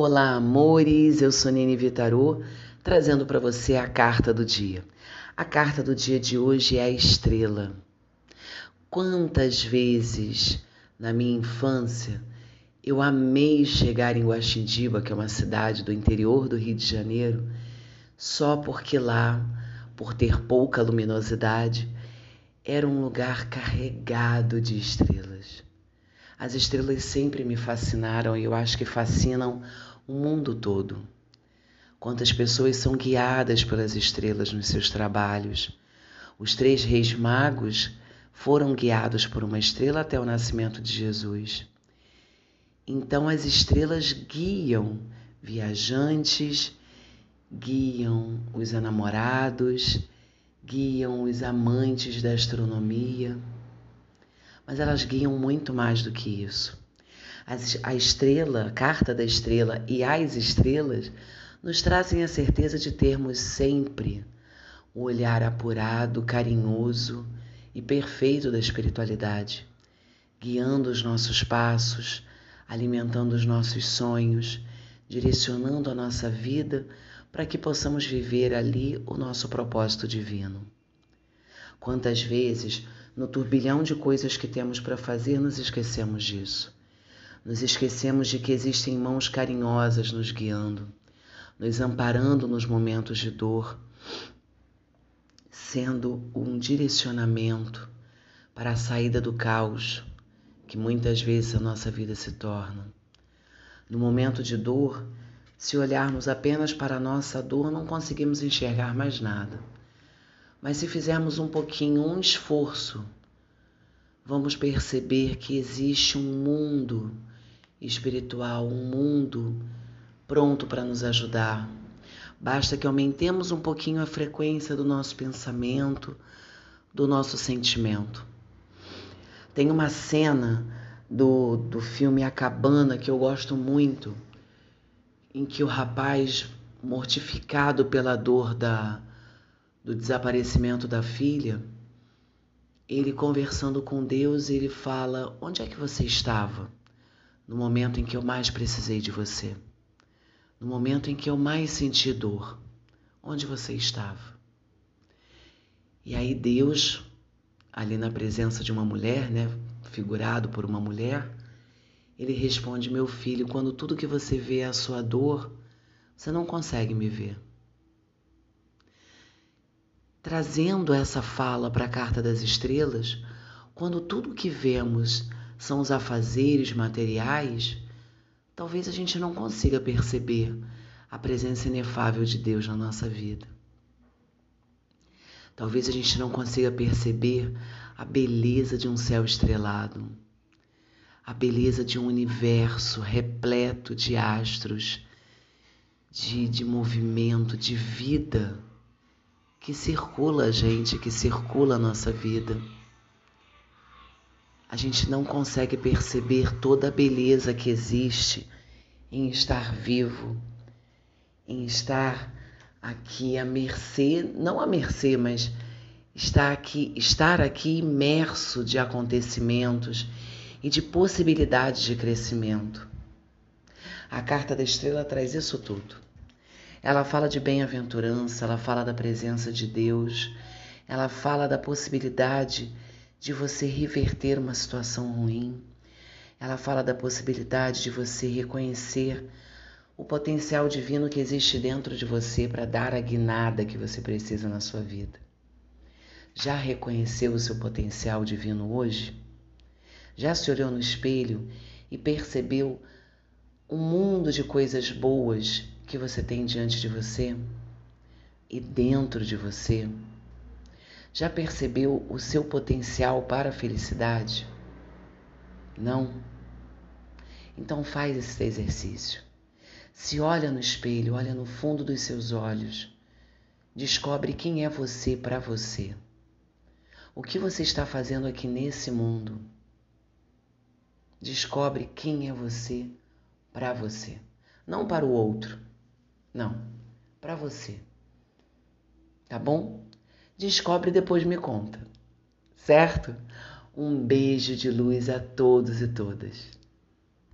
Olá, amores. Eu sou Nini Vitarô, trazendo para você a carta do dia. A carta do dia de hoje é a estrela. Quantas vezes na minha infância eu amei chegar em Guaxindiba, que é uma cidade do interior do Rio de Janeiro, só porque lá, por ter pouca luminosidade, era um lugar carregado de estrelas. As estrelas sempre me fascinaram e eu acho que fascinam o mundo todo. Quantas pessoas são guiadas pelas estrelas nos seus trabalhos. Os três reis magos foram guiados por uma estrela até o nascimento de Jesus. Então as estrelas guiam viajantes, guiam os enamorados, guiam os amantes da astronomia mas elas guiam muito mais do que isso. A estrela, a carta da estrela e as estrelas nos trazem a certeza de termos sempre o olhar apurado, carinhoso e perfeito da espiritualidade, guiando os nossos passos, alimentando os nossos sonhos, direcionando a nossa vida para que possamos viver ali o nosso propósito divino. Quantas vezes no turbilhão de coisas que temos para fazer, nos esquecemos disso. Nos esquecemos de que existem mãos carinhosas nos guiando, nos amparando nos momentos de dor, sendo um direcionamento para a saída do caos que muitas vezes a nossa vida se torna. No momento de dor, se olharmos apenas para a nossa dor, não conseguimos enxergar mais nada. Mas se fizermos um pouquinho, um esforço, vamos perceber que existe um mundo espiritual, um mundo pronto para nos ajudar. Basta que aumentemos um pouquinho a frequência do nosso pensamento, do nosso sentimento. Tem uma cena do, do filme A Cabana que eu gosto muito, em que o rapaz, mortificado pela dor da, do desaparecimento da filha, ele conversando com Deus, ele fala: Onde é que você estava no momento em que eu mais precisei de você? No momento em que eu mais senti dor, onde você estava? E aí Deus, ali na presença de uma mulher, né, figurado por uma mulher, ele responde: Meu filho, quando tudo que você vê é a sua dor, você não consegue me ver trazendo essa fala para a carta das estrelas, quando tudo que vemos são os afazeres materiais, talvez a gente não consiga perceber a presença inefável de Deus na nossa vida. Talvez a gente não consiga perceber a beleza de um céu estrelado, a beleza de um universo repleto de astros, de, de movimento, de vida que circula a gente, que circula a nossa vida. A gente não consegue perceber toda a beleza que existe em estar vivo, em estar aqui à mercê, não à mercê, mas estar aqui, estar aqui imerso de acontecimentos e de possibilidades de crescimento. A carta da estrela traz isso tudo. Ela fala de bem-aventurança, ela fala da presença de Deus, ela fala da possibilidade de você reverter uma situação ruim. Ela fala da possibilidade de você reconhecer o potencial divino que existe dentro de você para dar a guinada que você precisa na sua vida. Já reconheceu o seu potencial divino hoje? Já se olhou no espelho e percebeu um mundo de coisas boas que você tem diante de você e dentro de você? Já percebeu o seu potencial para a felicidade? Não? Então faz esse exercício. Se olha no espelho, olha no fundo dos seus olhos, descobre quem é você para você. O que você está fazendo aqui nesse mundo? Descobre quem é você para você, não para o outro, não, para você. Tá bom? Descobre e depois me conta. Certo? Um beijo de luz a todos e todas.